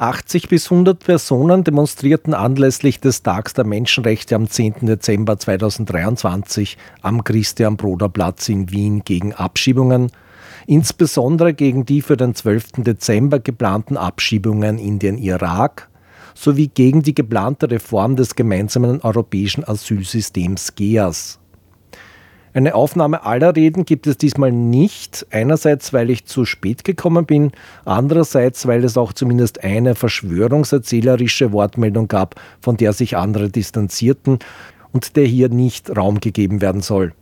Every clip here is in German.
80 bis 100 Personen demonstrierten anlässlich des Tags der Menschenrechte am 10. Dezember 2023 am Christian-Broder-Platz in Wien gegen Abschiebungen, insbesondere gegen die für den 12. Dezember geplanten Abschiebungen in den Irak sowie gegen die geplante Reform des gemeinsamen europäischen Asylsystems GEAS. Eine Aufnahme aller Reden gibt es diesmal nicht. Einerseits, weil ich zu spät gekommen bin, andererseits, weil es auch zumindest eine verschwörungserzählerische Wortmeldung gab, von der sich andere distanzierten und der hier nicht Raum gegeben werden soll.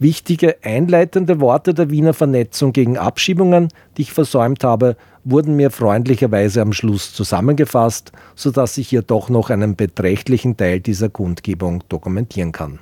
Wichtige einleitende Worte der Wiener Vernetzung gegen Abschiebungen, die ich versäumt habe, wurden mir freundlicherweise am Schluss zusammengefasst, sodass ich hier doch noch einen beträchtlichen Teil dieser Kundgebung dokumentieren kann.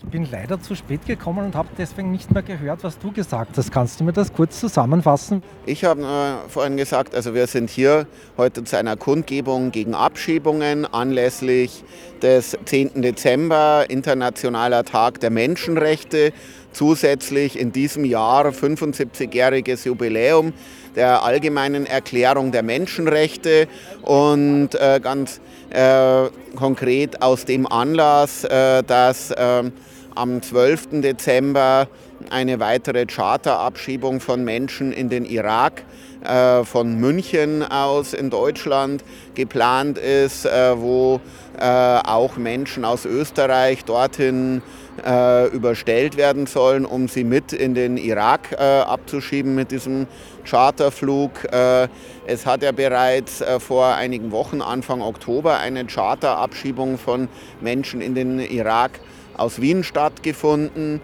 Ich bin leider zu spät gekommen und habe deswegen nicht mehr gehört, was du gesagt hast. Kannst du mir das kurz zusammenfassen? Ich habe äh, vorhin gesagt, also wir sind hier heute zu einer Kundgebung gegen Abschiebungen anlässlich des 10. Dezember, Internationaler Tag der Menschenrechte. Zusätzlich in diesem Jahr 75-jähriges Jubiläum der Allgemeinen Erklärung der Menschenrechte und äh, ganz äh, konkret aus dem Anlass, äh, dass ähm, am 12. Dezember eine weitere Charterabschiebung von Menschen in den Irak äh, von München aus in Deutschland geplant ist, äh, wo äh, auch Menschen aus Österreich dorthin äh, überstellt werden sollen, um sie mit in den Irak äh, abzuschieben mit diesem Charterflug. Äh, es hat ja bereits vor einigen Wochen, Anfang Oktober, eine Charterabschiebung von Menschen in den Irak aus Wien stattgefunden.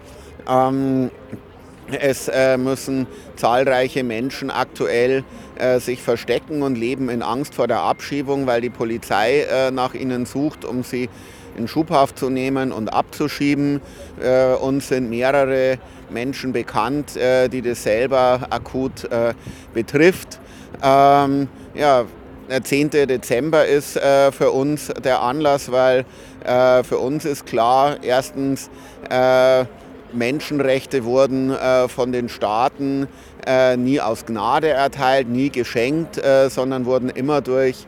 Ähm, es äh, müssen zahlreiche Menschen aktuell äh, sich verstecken und leben in Angst vor der Abschiebung, weil die Polizei äh, nach ihnen sucht, um sie in Schubhaft zu nehmen und abzuschieben. Äh, uns sind mehrere Menschen bekannt, äh, die das selber akut äh, betrifft. Ähm, ja, der 10. Dezember ist äh, für uns der Anlass, weil äh, für uns ist klar, erstens, äh, Menschenrechte wurden äh, von den Staaten äh, nie aus Gnade erteilt, nie geschenkt, äh, sondern wurden immer durch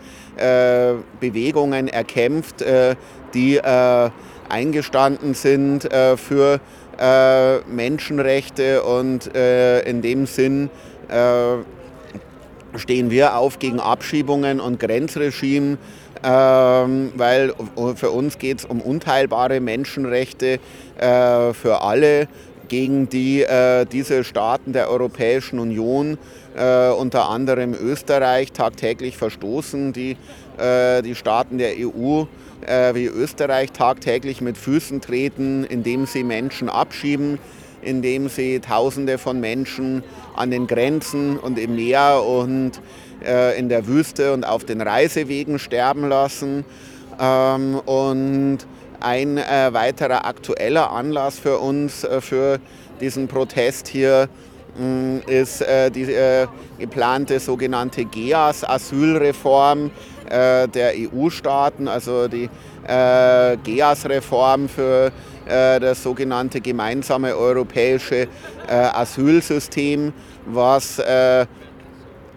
Bewegungen erkämpft, die eingestanden sind für Menschenrechte und in dem Sinn stehen wir auf gegen Abschiebungen und Grenzregime, ähm, weil für uns geht es um unteilbare Menschenrechte äh, für alle, gegen die äh, diese Staaten der Europäischen Union, äh, unter anderem Österreich, tagtäglich verstoßen, die äh, die Staaten der EU äh, wie Österreich tagtäglich mit Füßen treten, indem sie Menschen abschieben indem sie Tausende von Menschen an den Grenzen und im Meer und äh, in der Wüste und auf den Reisewegen sterben lassen. Ähm, und ein äh, weiterer aktueller Anlass für uns, äh, für diesen Protest hier, mm, ist äh, die äh, geplante sogenannte GEAS-Asylreform äh, der EU-Staaten, also die GEAS-Reform für das sogenannte gemeinsame europäische Asylsystem, was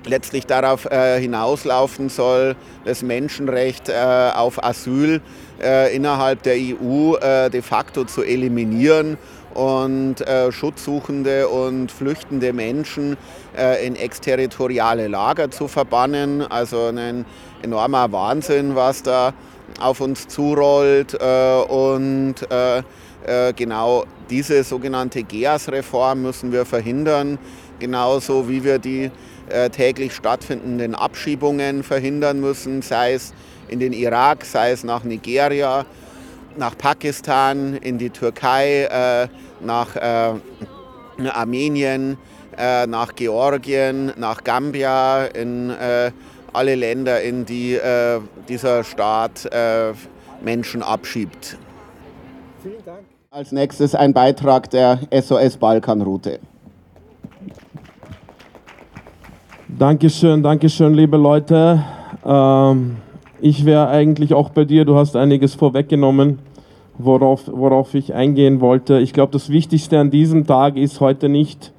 letztlich darauf äh, hinauslaufen soll, das Menschenrecht äh, auf Asyl äh, innerhalb der EU äh, de facto zu eliminieren und äh, Schutzsuchende und flüchtende Menschen äh, in exterritoriale Lager zu verbannen. Also ein enormer Wahnsinn, was da auf uns zurollt. und genau diese sogenannte GEAS-Reform müssen wir verhindern, genauso wie wir die äh, täglich stattfindenden Abschiebungen verhindern müssen, sei es in den Irak, sei es nach Nigeria, nach Pakistan, in die Türkei, äh, nach äh, Armenien, nach Georgien, nach Gambia, in alle Länder, in die dieser Staat Menschen abschiebt. Vielen Dank. Als nächstes ein Beitrag der SOS Balkanroute. Dankeschön, Dankeschön, liebe Leute. Ähm, ich wäre eigentlich auch bei dir. Du hast einiges vorweggenommen, worauf, worauf ich eingehen wollte. Ich glaube, das Wichtigste an diesem Tag ist heute nicht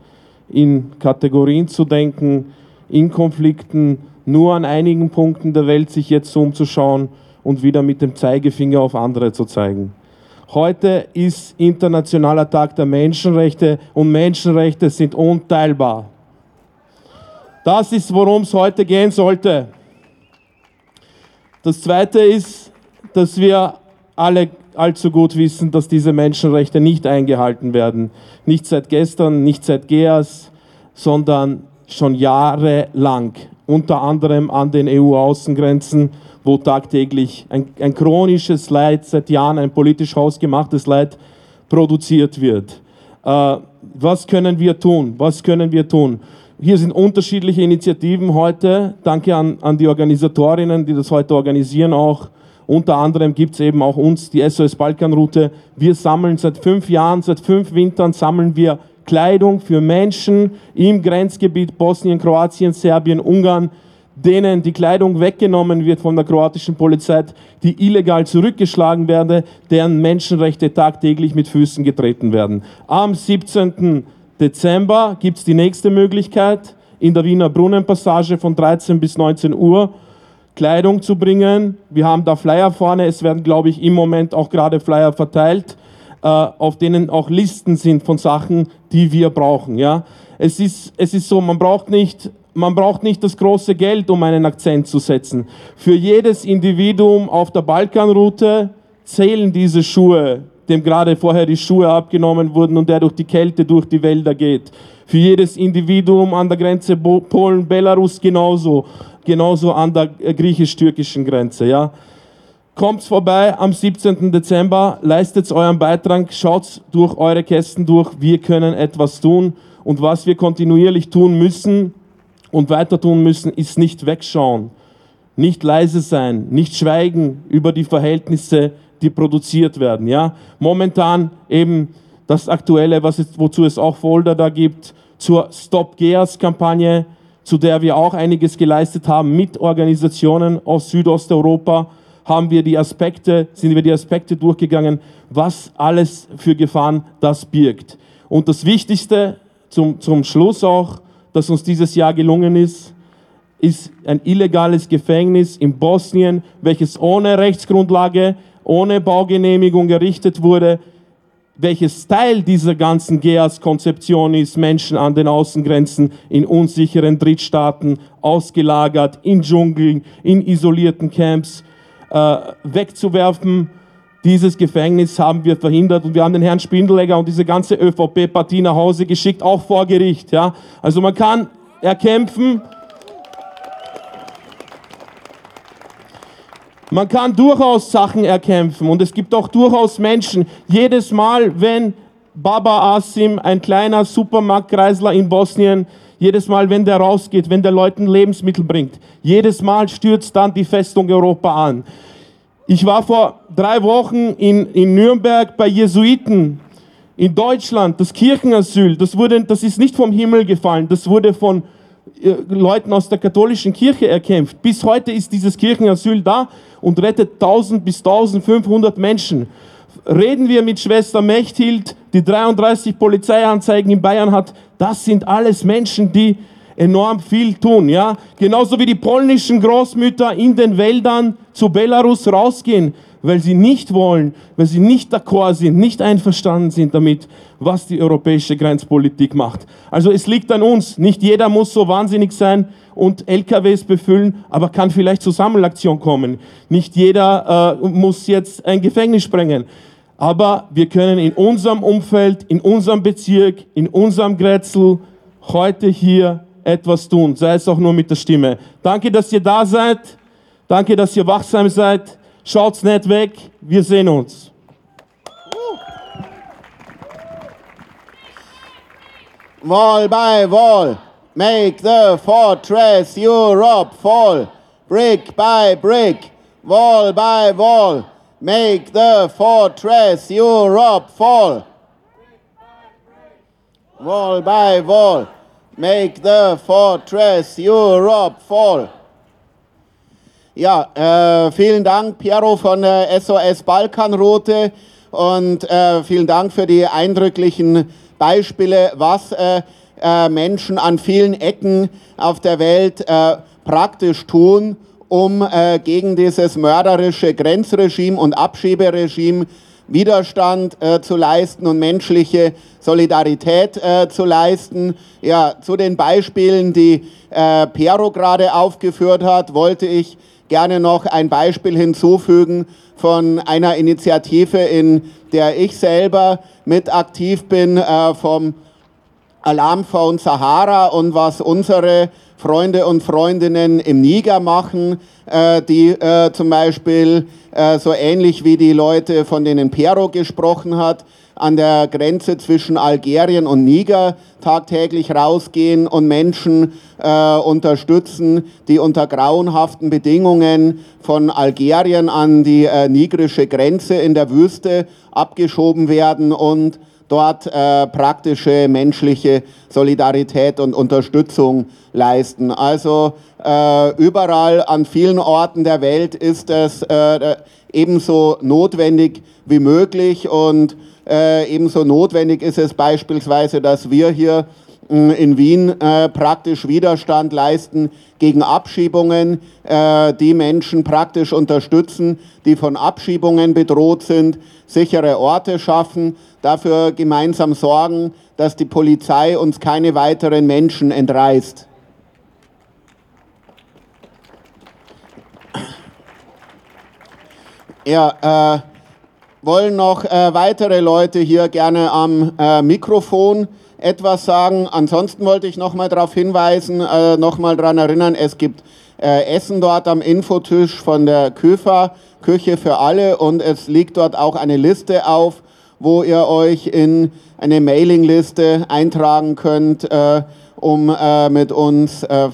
in Kategorien zu denken, in Konflikten, nur an einigen Punkten der Welt sich jetzt umzuschauen und wieder mit dem Zeigefinger auf andere zu zeigen. Heute ist Internationaler Tag der Menschenrechte und Menschenrechte sind unteilbar. Das ist, worum es heute gehen sollte. Das Zweite ist, dass wir alle allzu gut wissen, dass diese Menschenrechte nicht eingehalten werden. Nicht seit gestern, nicht seit GEAS, sondern schon jahrelang. Unter anderem an den EU-Außengrenzen, wo tagtäglich ein, ein, chronisches Leid, seit Jahren ein politisch hausgemachtes Leid produziert wird. Äh, was können wir tun? Was können wir tun? Hier sind unterschiedliche Initiativen heute. Danke an, an die Organisatorinnen, die das heute organisieren auch. Unter anderem gibt es eben auch uns, die SOS Balkanroute. Wir sammeln seit fünf Jahren, seit fünf Wintern sammeln wir Kleidung für Menschen im Grenzgebiet Bosnien, Kroatien, Serbien, Ungarn, denen die Kleidung weggenommen wird von der kroatischen Polizei, die illegal zurückgeschlagen werden, deren Menschenrechte tagtäglich mit Füßen getreten werden. Am 17. Dezember gibt es die nächste Möglichkeit, in der Wiener Brunnenpassage von 13 bis 19 Uhr Kleidung zu bringen. Wir haben da Flyer vorne, es werden, glaube ich, im Moment auch gerade Flyer verteilt, auf denen auch Listen sind von Sachen, die wir brauchen. Ja? Es, ist, es ist so, man braucht nicht man braucht nicht das große Geld, um einen Akzent zu setzen. Für jedes Individuum auf der Balkanroute zählen diese Schuhe dem gerade vorher die Schuhe abgenommen wurden und der durch die Kälte durch die Wälder geht. Für jedes Individuum an der Grenze Polen-Belarus genauso, genauso an der äh, griechisch-türkischen Grenze. Ja. Kommt vorbei am 17. Dezember, leistet euren Beitrag, schaut durch eure Kästen durch. Wir können etwas tun und was wir kontinuierlich tun müssen und weiter tun müssen, ist nicht wegschauen, nicht leise sein, nicht schweigen über die Verhältnisse die produziert werden. Ja? Momentan eben das Aktuelle, was es, wozu es auch Folder da gibt, zur Stop Gears Kampagne, zu der wir auch einiges geleistet haben mit Organisationen aus Südosteuropa, haben wir die Aspekte, sind wir die Aspekte durchgegangen, was alles für Gefahren das birgt. Und das Wichtigste zum, zum Schluss auch, dass uns dieses Jahr gelungen ist, ist ein illegales Gefängnis in Bosnien, welches ohne Rechtsgrundlage ohne Baugenehmigung errichtet wurde, welches Teil dieser ganzen GEAS-Konzeption ist, Menschen an den Außengrenzen in unsicheren Drittstaaten ausgelagert, in Dschungeln, in isolierten Camps äh, wegzuwerfen. Dieses Gefängnis haben wir verhindert und wir haben den Herrn Spindelegger und diese ganze ÖVP-Partie nach Hause geschickt, auch vor Gericht. Ja? Also man kann erkämpfen, Man kann durchaus Sachen erkämpfen und es gibt auch durchaus Menschen, jedes Mal, wenn Baba Asim, ein kleiner Supermarktkreisler in Bosnien, jedes Mal, wenn der rausgeht, wenn der Leuten Lebensmittel bringt, jedes Mal stürzt dann die Festung Europa an. Ich war vor drei Wochen in, in Nürnberg bei Jesuiten in Deutschland, das Kirchenasyl, das, wurde, das ist nicht vom Himmel gefallen, das wurde von äh, Leuten aus der katholischen Kirche erkämpft. Bis heute ist dieses Kirchenasyl da und rettet 1000 bis 1500 Menschen. Reden wir mit Schwester Mechthild, die 33 Polizeianzeigen in Bayern hat. Das sind alles Menschen, die enorm viel tun, ja. Genauso wie die polnischen Großmütter in den Wäldern zu Belarus rausgehen weil sie nicht wollen, weil sie nicht d'accord sind, nicht einverstanden sind damit, was die europäische Grenzpolitik macht. Also es liegt an uns. Nicht jeder muss so wahnsinnig sein und LKWs befüllen, aber kann vielleicht zur Sammelaktion kommen. Nicht jeder äh, muss jetzt ein Gefängnis sprengen. Aber wir können in unserem Umfeld, in unserem Bezirk, in unserem Grätzl heute hier etwas tun, sei es auch nur mit der Stimme. Danke, dass ihr da seid. Danke, dass ihr wachsam seid. Schaut's nicht weg, wir sehen uns. Wall by wall, make the fortress Europe fall. Brick by brick, wall by wall, make the fortress Europe fall. Wall by wall, make the fortress Europe fall. Ja, äh, vielen Dank, Piero von der SOS Balkanroute und äh, vielen Dank für die eindrücklichen Beispiele, was äh, äh, Menschen an vielen Ecken auf der Welt äh, praktisch tun, um äh, gegen dieses mörderische Grenzregime und Abschieberegime Widerstand äh, zu leisten und menschliche Solidarität äh, zu leisten. Ja, zu den Beispielen, die äh, Pero gerade aufgeführt hat, wollte ich gerne noch ein Beispiel hinzufügen von einer Initiative, in der ich selber mit aktiv bin, äh, vom Alarmphone Sahara und was unsere Freunde und Freundinnen im Niger machen, äh, die äh, zum Beispiel äh, so ähnlich wie die Leute, von denen Pero gesprochen hat, an der Grenze zwischen Algerien und Niger tagtäglich rausgehen und Menschen äh, unterstützen, die unter grauenhaften Bedingungen von Algerien an die äh, nigrische Grenze in der Wüste abgeschoben werden und dort äh, praktische menschliche Solidarität und Unterstützung leisten. Also äh, überall an vielen Orten der Welt ist es äh, ebenso notwendig wie möglich und äh, ebenso notwendig ist es beispielsweise, dass wir hier äh, in Wien äh, praktisch Widerstand leisten gegen Abschiebungen, äh, die Menschen praktisch unterstützen, die von Abschiebungen bedroht sind, sichere Orte schaffen, dafür gemeinsam sorgen, dass die Polizei uns keine weiteren Menschen entreißt. Ja, äh, wollen noch äh, weitere Leute hier gerne am äh, Mikrofon etwas sagen. Ansonsten wollte ich noch mal darauf hinweisen, äh, noch mal daran erinnern, es gibt äh, Essen dort am Infotisch von der Küfer, Küche für alle und es liegt dort auch eine Liste auf, wo ihr euch in eine Mailingliste eintragen könnt, äh, um äh, mit uns äh,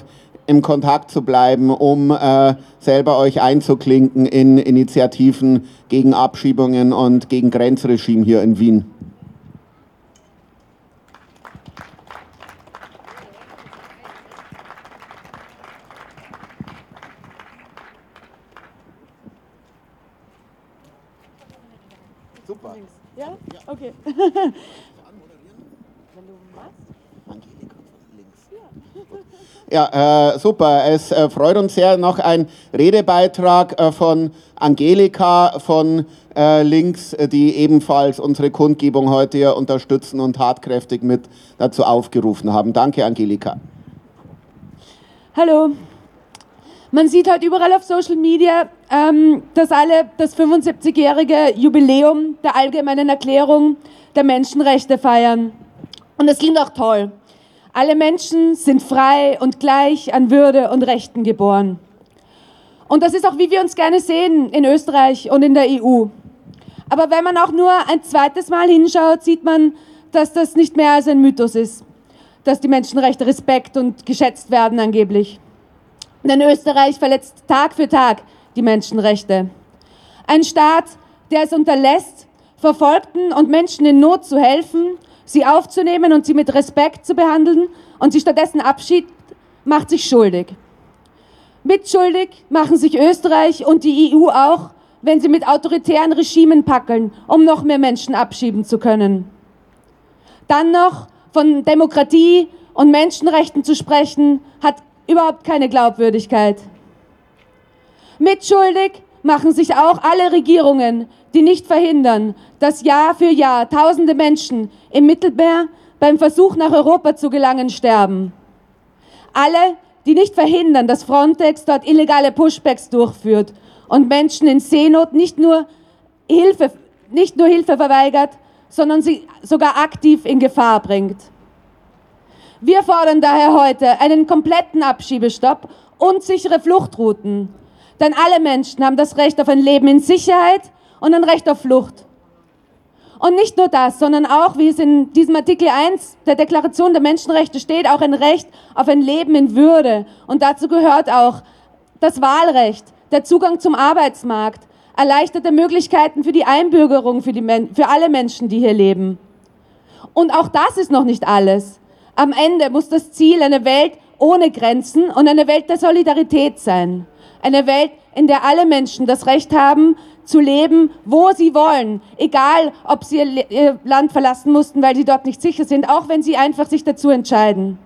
im Kontakt zu bleiben, um äh, selber euch einzuklinken in Initiativen gegen Abschiebungen und gegen Grenzregime hier in Wien. Super. Ja? Okay. Ja, äh, super. Es äh, freut uns sehr. Noch ein Redebeitrag äh, von Angelika von äh, links, äh, die ebenfalls unsere Kundgebung heute hier unterstützen und tatkräftig mit dazu aufgerufen haben. Danke, Angelika. Hallo. Man sieht halt überall auf Social Media, ähm, dass alle das 75-jährige Jubiläum der allgemeinen Erklärung der Menschenrechte feiern. Und das klingt auch toll. Alle Menschen sind frei und gleich an Würde und Rechten geboren. Und das ist auch, wie wir uns gerne sehen in Österreich und in der EU. Aber wenn man auch nur ein zweites Mal hinschaut, sieht man, dass das nicht mehr als ein Mythos ist, dass die Menschenrechte Respekt und geschätzt werden angeblich. Denn Österreich verletzt Tag für Tag die Menschenrechte. Ein Staat, der es unterlässt, Verfolgten und Menschen in Not zu helfen sie aufzunehmen und sie mit Respekt zu behandeln und sie stattdessen abschiebt, macht sich schuldig. Mitschuldig machen sich Österreich und die EU auch, wenn sie mit autoritären Regimen packeln, um noch mehr Menschen abschieben zu können. Dann noch von Demokratie und Menschenrechten zu sprechen, hat überhaupt keine Glaubwürdigkeit. Mitschuldig machen sich auch alle Regierungen, die nicht verhindern, dass Jahr für Jahr tausende Menschen im Mittelmeer beim Versuch nach Europa zu gelangen sterben. Alle, die nicht verhindern, dass Frontex dort illegale Pushbacks durchführt und Menschen in Seenot nicht nur Hilfe, nicht nur Hilfe verweigert, sondern sie sogar aktiv in Gefahr bringt. Wir fordern daher heute einen kompletten Abschiebestopp und sichere Fluchtrouten. Denn alle Menschen haben das Recht auf ein Leben in Sicherheit und ein Recht auf Flucht. Und nicht nur das, sondern auch, wie es in diesem Artikel 1 der Deklaration der Menschenrechte steht, auch ein Recht auf ein Leben in Würde. Und dazu gehört auch das Wahlrecht, der Zugang zum Arbeitsmarkt, erleichterte Möglichkeiten für die Einbürgerung für, die für alle Menschen, die hier leben. Und auch das ist noch nicht alles. Am Ende muss das Ziel eine Welt ohne Grenzen und eine Welt der Solidarität sein. Eine Welt, in der alle Menschen das Recht haben, zu leben, wo sie wollen. Egal, ob sie ihr Land verlassen mussten, weil sie dort nicht sicher sind, auch wenn sie einfach sich dazu entscheiden.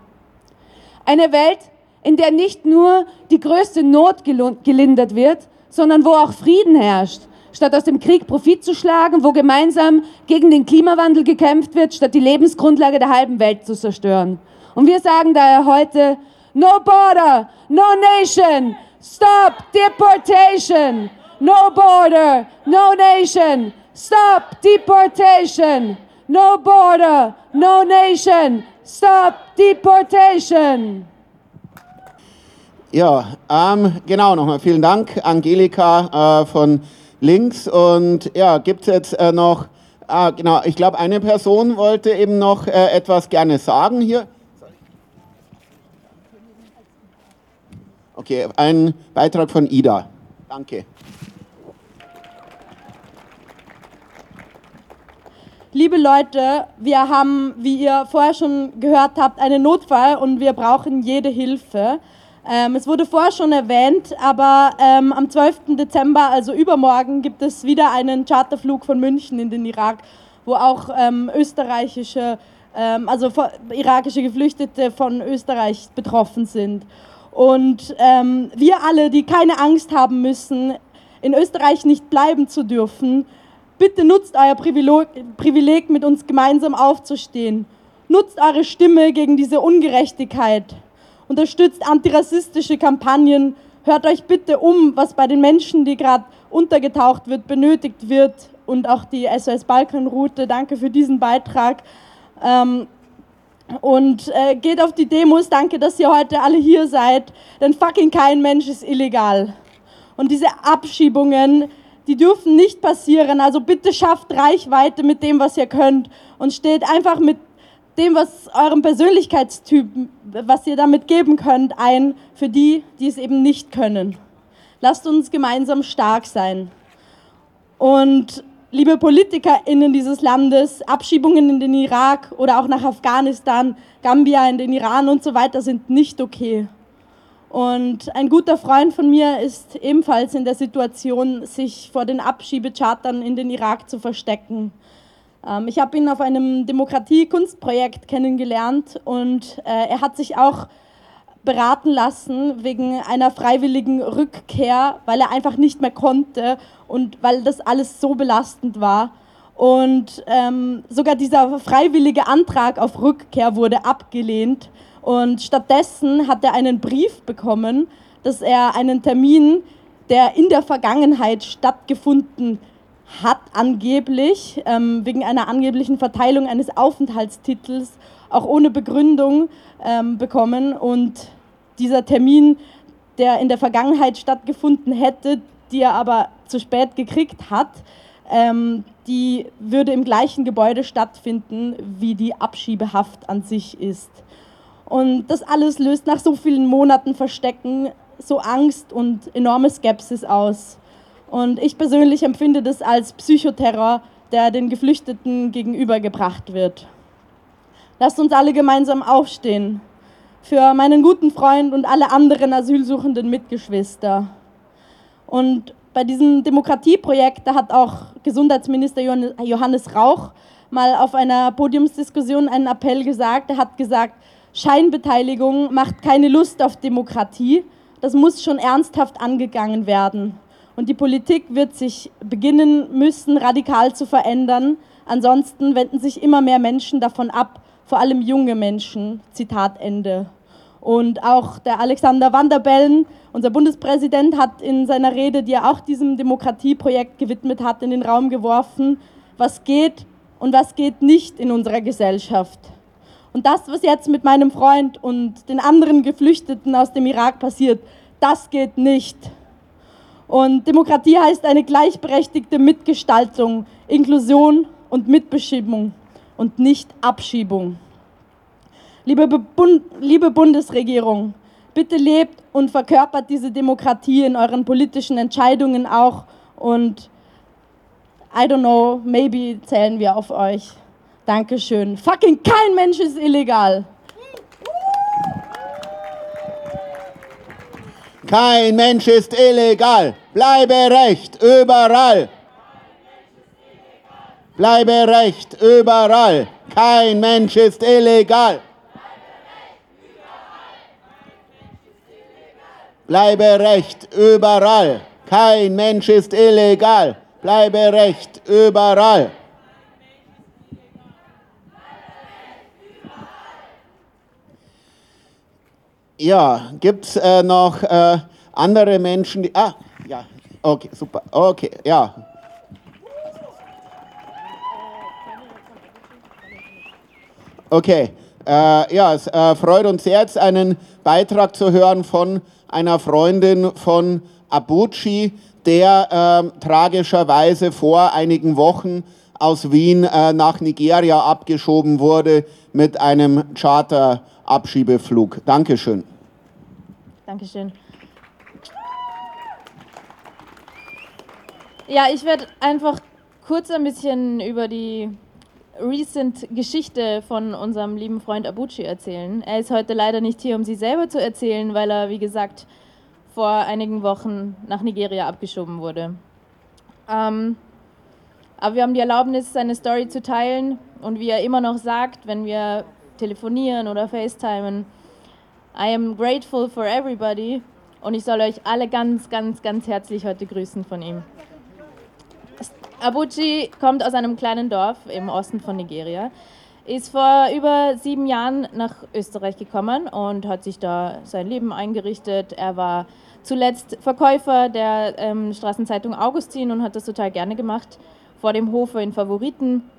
Eine Welt, in der nicht nur die größte Not gelindert wird, sondern wo auch Frieden herrscht. Statt aus dem Krieg Profit zu schlagen, wo gemeinsam gegen den Klimawandel gekämpft wird, statt die Lebensgrundlage der halben Welt zu zerstören. Und wir sagen daher heute, no border, no nation, stop deportation, no border, no nation, stop deportation, no border, no nation, stop deportation. Ja, ähm, genau, nochmal vielen Dank, Angelika äh, von links. Und ja, gibt es jetzt äh, noch, ah, genau, ich glaube, eine Person wollte eben noch äh, etwas gerne sagen hier. Okay, ein Beitrag von Ida. Danke. Liebe Leute, wir haben, wie ihr vorher schon gehört habt, einen Notfall und wir brauchen jede Hilfe. Ähm, es wurde vorher schon erwähnt, aber ähm, am 12. Dezember, also übermorgen, gibt es wieder einen Charterflug von München in den Irak, wo auch ähm, österreichische, ähm, also irakische Geflüchtete von Österreich betroffen sind. Und ähm, wir alle, die keine Angst haben müssen, in Österreich nicht bleiben zu dürfen, bitte nutzt euer Privileg, mit uns gemeinsam aufzustehen. Nutzt eure Stimme gegen diese Ungerechtigkeit unterstützt antirassistische Kampagnen, hört euch bitte um, was bei den Menschen, die gerade untergetaucht wird, benötigt wird und auch die SOS Balkanroute. Danke für diesen Beitrag. Ähm, und äh, geht auf die Demos. Danke, dass ihr heute alle hier seid. Denn fucking kein Mensch ist illegal. Und diese Abschiebungen, die dürfen nicht passieren. Also bitte schafft Reichweite mit dem, was ihr könnt. Und steht einfach mit dem, was eurem Persönlichkeitstyp, was ihr damit geben könnt, ein für die, die es eben nicht können. Lasst uns gemeinsam stark sein. Und liebe PolitikerInnen dieses Landes, Abschiebungen in den Irak oder auch nach Afghanistan, Gambia, in den Iran und so weiter sind nicht okay. Und ein guter Freund von mir ist ebenfalls in der Situation, sich vor den Abschiebechartern in den Irak zu verstecken. Ähm, ich habe ihn auf einem Demokratie-Kunstprojekt kennengelernt und äh, er hat sich auch beraten lassen wegen einer freiwilligen Rückkehr, weil er einfach nicht mehr konnte und weil das alles so belastend war. Und ähm, sogar dieser freiwillige Antrag auf Rückkehr wurde abgelehnt. Und stattdessen hat er einen Brief bekommen, dass er einen Termin, der in der Vergangenheit stattgefunden hat angeblich ähm, wegen einer angeblichen Verteilung eines Aufenthaltstitels auch ohne Begründung ähm, bekommen. Und dieser Termin, der in der Vergangenheit stattgefunden hätte, die er aber zu spät gekriegt hat, ähm, die würde im gleichen Gebäude stattfinden, wie die Abschiebehaft an sich ist. Und das alles löst nach so vielen Monaten Verstecken so Angst und enorme Skepsis aus. Und ich persönlich empfinde das als Psychoterror, der den Geflüchteten gegenübergebracht wird. Lasst uns alle gemeinsam aufstehen für meinen guten Freund und alle anderen asylsuchenden Mitgeschwister. Und bei diesem Demokratieprojekt, da hat auch Gesundheitsminister Johannes Rauch mal auf einer Podiumsdiskussion einen Appell gesagt. Er hat gesagt, Scheinbeteiligung macht keine Lust auf Demokratie. Das muss schon ernsthaft angegangen werden. Und die Politik wird sich beginnen müssen, radikal zu verändern. Ansonsten wenden sich immer mehr Menschen davon ab, vor allem junge Menschen. Zitat Ende. Und auch der Alexander Van der Bellen, unser Bundespräsident, hat in seiner Rede, die er auch diesem Demokratieprojekt gewidmet hat, in den Raum geworfen, was geht und was geht nicht in unserer Gesellschaft. Und das, was jetzt mit meinem Freund und den anderen Geflüchteten aus dem Irak passiert, das geht nicht. Und Demokratie heißt eine gleichberechtigte Mitgestaltung, Inklusion und Mitbestimmung und nicht Abschiebung. Liebe, Bund liebe Bundesregierung, bitte lebt und verkörpert diese Demokratie in euren politischen Entscheidungen auch und I don't know, maybe zählen wir auf euch. Dankeschön. Fucking kein Mensch ist illegal. Kein Mensch ist illegal. Bleibe Recht überall. Bleibe Recht überall. Kein Mensch ist illegal. Bleibe Recht überall. Kein Mensch ist illegal. Bleibe Recht überall. Ja, gibt es äh, noch äh, andere Menschen, die. Ah, ja, okay, super. Okay, ja. Okay, äh, ja, es äh, freut uns sehr, jetzt einen Beitrag zu hören von einer Freundin von Abuchi, der äh, tragischerweise vor einigen Wochen aus Wien äh, nach Nigeria abgeschoben wurde mit einem Charter-Abschiebeflug. Dankeschön. Dankeschön. Ja, ich werde einfach kurz ein bisschen über die recent Geschichte von unserem lieben Freund Abuchi erzählen. Er ist heute leider nicht hier, um sie selber zu erzählen, weil er, wie gesagt, vor einigen Wochen nach Nigeria abgeschoben wurde. Ähm, aber wir haben die Erlaubnis, seine Story zu teilen und wie er immer noch sagt, wenn wir telefonieren oder FaceTimen, I am grateful for everybody und ich soll euch alle ganz, ganz, ganz herzlich heute grüßen von ihm. Abuchi kommt aus einem kleinen Dorf im Osten von Nigeria, ist vor über sieben Jahren nach Österreich gekommen und hat sich da sein Leben eingerichtet. Er war zuletzt Verkäufer der ähm, Straßenzeitung Augustin und hat das total gerne gemacht, vor dem Hofe in Favoriten.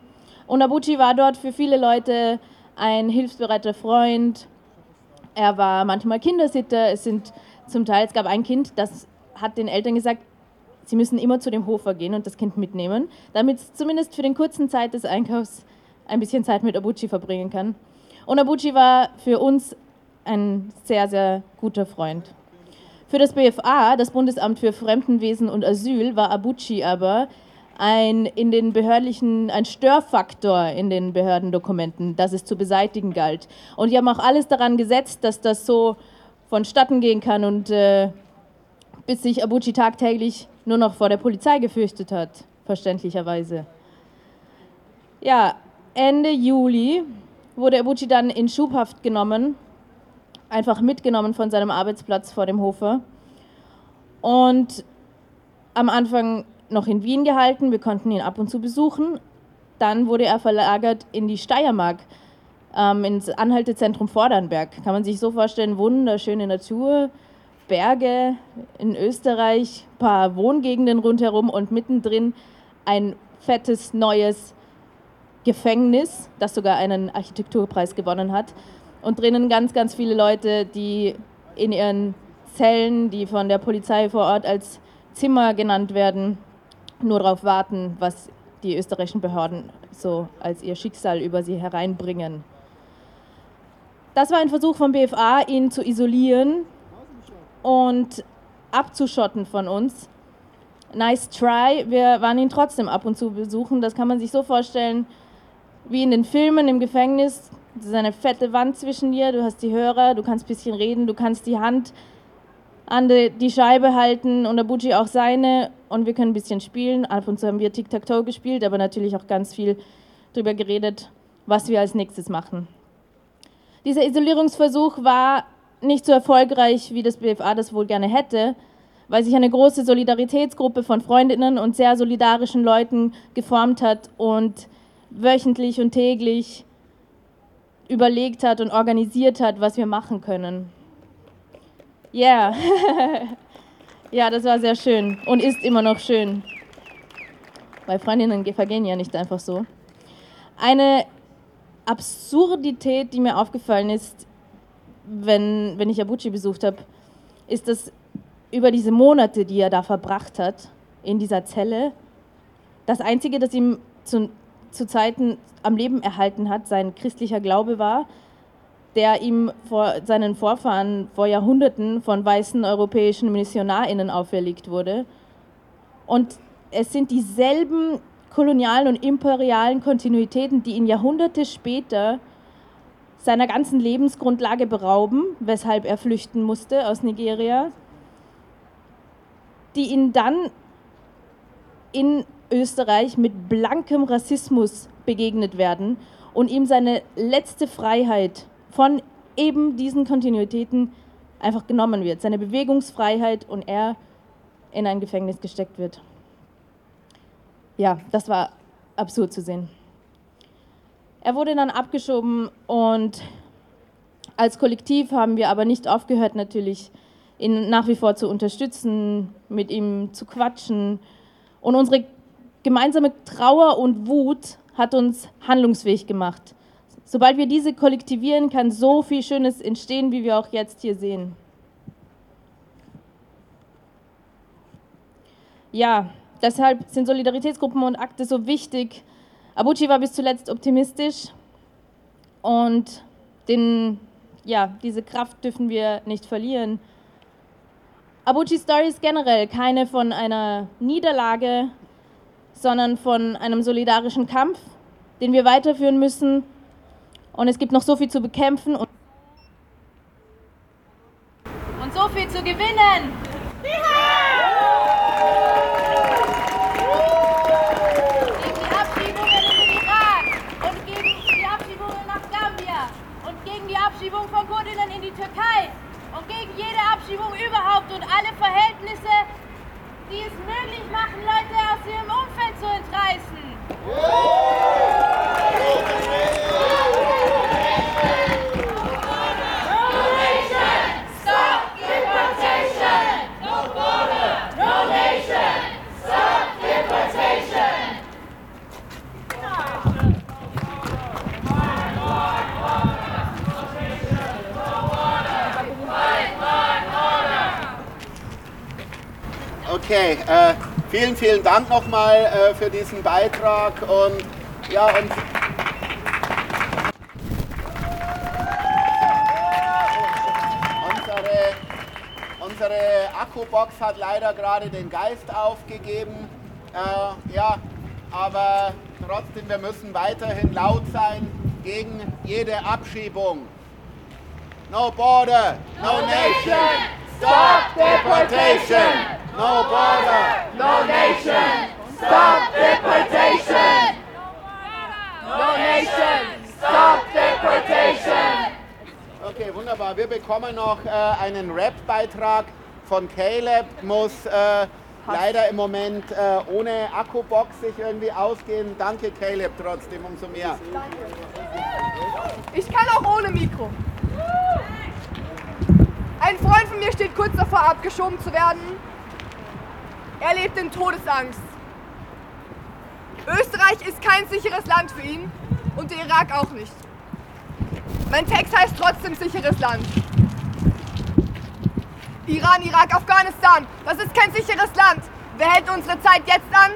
Und Abuchi war dort für viele Leute ein hilfsbereiter Freund. Er war manchmal Kindersitter. Es sind zum Teil, es gab ein Kind, das hat den Eltern gesagt, Sie müssen immer zu dem Hofer gehen und das Kind mitnehmen, damit es zumindest für den kurzen Zeit des Einkaufs ein bisschen Zeit mit Abuchi verbringen kann. Und Abuchi war für uns ein sehr, sehr guter Freund. Für das BFA, das Bundesamt für Fremdenwesen und Asyl, war Abuchi aber ein in den behördlichen ein Störfaktor in den Behördendokumenten, das es zu beseitigen galt. Und die haben auch alles daran gesetzt, dass das so vonstatten gehen kann und äh, bis sich Abuchi tagtäglich nur noch vor der Polizei gefürchtet hat, verständlicherweise. Ja, Ende Juli wurde Abuchi dann in Schubhaft genommen, einfach mitgenommen von seinem Arbeitsplatz vor dem Hofe und am Anfang noch in Wien gehalten. Wir konnten ihn ab und zu besuchen. Dann wurde er verlagert in die Steiermark, ähm, ins Anhaltezentrum Vordernberg. Kann man sich so vorstellen, wunderschöne Natur, Berge in Österreich, paar Wohngegenden rundherum und mittendrin ein fettes neues Gefängnis, das sogar einen Architekturpreis gewonnen hat. Und drinnen ganz, ganz viele Leute, die in ihren Zellen, die von der Polizei vor Ort als Zimmer genannt werden, nur darauf warten, was die österreichischen Behörden so als ihr Schicksal über sie hereinbringen. Das war ein Versuch vom BFA, ihn zu isolieren, und abzuschotten von uns. Nice try. Wir waren ihn trotzdem ab und zu besuchen. Das kann man sich so vorstellen, wie in den Filmen im Gefängnis. Das ist eine fette Wand zwischen dir. Du hast die Hörer, du kannst ein bisschen reden, du kannst die Hand an die Scheibe halten und der Abuji auch seine. Und wir können ein bisschen spielen. Ab und zu haben wir Tic-Tac-Toe gespielt, aber natürlich auch ganz viel darüber geredet, was wir als nächstes machen. Dieser Isolierungsversuch war nicht so erfolgreich, wie das BFA das wohl gerne hätte, weil sich eine große Solidaritätsgruppe von Freundinnen und sehr solidarischen Leuten geformt hat und wöchentlich und täglich überlegt hat und organisiert hat, was wir machen können. Yeah. ja, das war sehr schön und ist immer noch schön. Weil Freundinnen vergehen ja nicht einfach so. Eine Absurdität, die mir aufgefallen ist, wenn, wenn ich Abuchi besucht habe, ist, dass über diese Monate, die er da verbracht hat, in dieser Zelle, das Einzige, das ihm zu, zu Zeiten am Leben erhalten hat, sein christlicher Glaube war, der ihm vor seinen Vorfahren vor Jahrhunderten von weißen europäischen MissionarInnen auferlegt wurde. Und es sind dieselben kolonialen und imperialen Kontinuitäten, die ihn Jahrhunderte später seiner ganzen Lebensgrundlage berauben, weshalb er flüchten musste aus Nigeria, die ihn dann in Österreich mit blankem Rassismus begegnet werden und ihm seine letzte Freiheit von eben diesen Kontinuitäten einfach genommen wird, seine Bewegungsfreiheit und er in ein Gefängnis gesteckt wird. Ja, das war absurd zu sehen. Er wurde dann abgeschoben und als Kollektiv haben wir aber nicht aufgehört, natürlich ihn nach wie vor zu unterstützen, mit ihm zu quatschen. Und unsere gemeinsame Trauer und Wut hat uns handlungsfähig gemacht. Sobald wir diese kollektivieren, kann so viel Schönes entstehen, wie wir auch jetzt hier sehen. Ja, deshalb sind Solidaritätsgruppen und Akte so wichtig. Abuchi war bis zuletzt optimistisch und den, ja, diese Kraft dürfen wir nicht verlieren. Abuchi Story ist generell keine von einer Niederlage, sondern von einem solidarischen Kampf, den wir weiterführen müssen und es gibt noch so viel zu bekämpfen und, und so viel zu gewinnen. Gegen die Abschiebungen in den Irak und gegen die Abschiebungen nach Gambia und gegen die Abschiebung von Kurdinnen in die Türkei und gegen jede Abschiebung überhaupt und alle Verhältnisse, die es möglich machen, Leute aus ihrem Umfeld zu entreißen. Okay, äh, vielen, vielen Dank nochmal äh, für diesen Beitrag und ja, und unsere, Akkubox hat leider gerade den Geist aufgegeben. Äh, ja, aber trotzdem, wir müssen weiterhin laut sein gegen jede Abschiebung. No border, no nation, stop deportation! No border, no nation, stop deportation! No nation, stop deportation! Okay, wunderbar. Wir bekommen noch äh, einen Rap-Beitrag von Caleb. Muss äh, leider im Moment äh, ohne Akkubox sich irgendwie ausgehen. Danke Caleb trotzdem umso mehr. Ich kann auch ohne Mikro. Ein Freund von mir steht kurz davor, abgeschoben zu werden. Er lebt in Todesangst. Österreich ist kein sicheres Land für ihn und der Irak auch nicht. Mein Text heißt trotzdem sicheres Land. Iran, Irak, Afghanistan, das ist kein sicheres Land. Wer hält unsere Zeit jetzt an?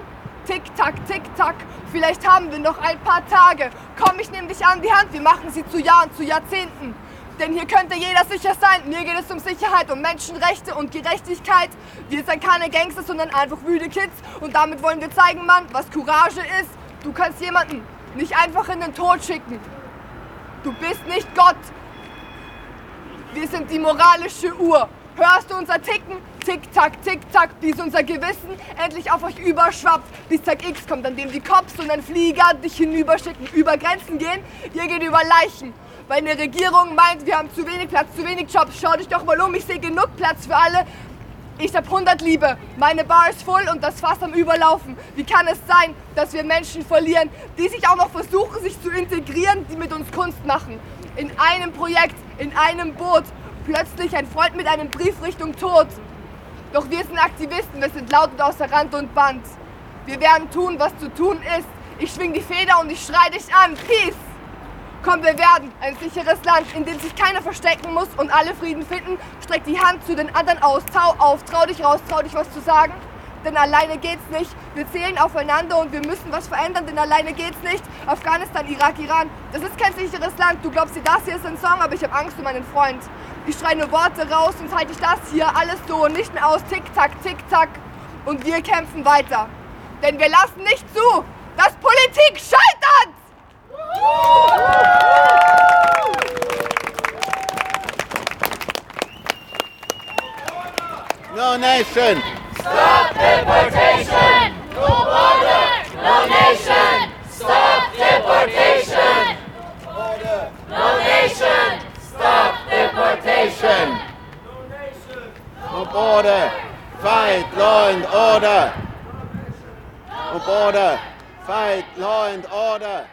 Tick, tack, tick, tack. Vielleicht haben wir noch ein paar Tage. Komm, ich nehme dich an die Hand, wir machen sie zu Jahren, zu Jahrzehnten. Denn hier könnte jeder sicher sein. Mir geht es um Sicherheit, um Menschenrechte und Gerechtigkeit. Wir sind keine Gangster, sondern einfach wüde Kids. Und damit wollen wir zeigen, Mann, was Courage ist. Du kannst jemanden nicht einfach in den Tod schicken. Du bist nicht Gott. Wir sind die moralische Uhr. Hörst du unser Ticken? Tick, tack, tick, tack, bis unser Gewissen endlich auf euch überschwappt. Bis Tag X kommt, an dem die Cops und ein Flieger dich hinüberschicken, über Grenzen gehen. Ihr geht über Leichen. Weil eine Regierung meint, wir haben zu wenig Platz, zu wenig Jobs. Schau dich doch mal um, ich sehe genug Platz für alle. Ich hab 100 Liebe, meine Bar ist voll und das Fass am Überlaufen. Wie kann es sein, dass wir Menschen verlieren, die sich auch noch versuchen, sich zu integrieren, die mit uns Kunst machen? In einem Projekt, in einem Boot, plötzlich ein Freund mit einem Brief Richtung Tod. Doch wir sind Aktivisten, wir sind laut und außer Rand und Band. Wir werden tun, was zu tun ist. Ich schwing die Feder und ich schrei dich an. Peace! Komm, wir werden ein sicheres Land, in dem sich keiner verstecken muss und alle Frieden finden. Streck die Hand zu den anderen aus, tau auf, trau dich raus, trau dich was zu sagen. Denn alleine geht's nicht. Wir zählen aufeinander und wir müssen was verändern, denn alleine geht's nicht. Afghanistan, Irak, Iran, das ist kein sicheres Land. Du glaubst dir, das hier ist ein Song, aber ich habe Angst um meinen Freund. Ich schreie nur Worte raus und halte ich das hier alles so und nicht mehr aus. Tick, tack, tick, tack. Und wir kämpfen weiter. Denn wir lassen nicht zu, dass Politik scheitert! No nation, Stop deportation! No border! No nation! Stop deportation! border, No nation! Stop deportation! No nation. No border, fight law and order. O border, fight law and order.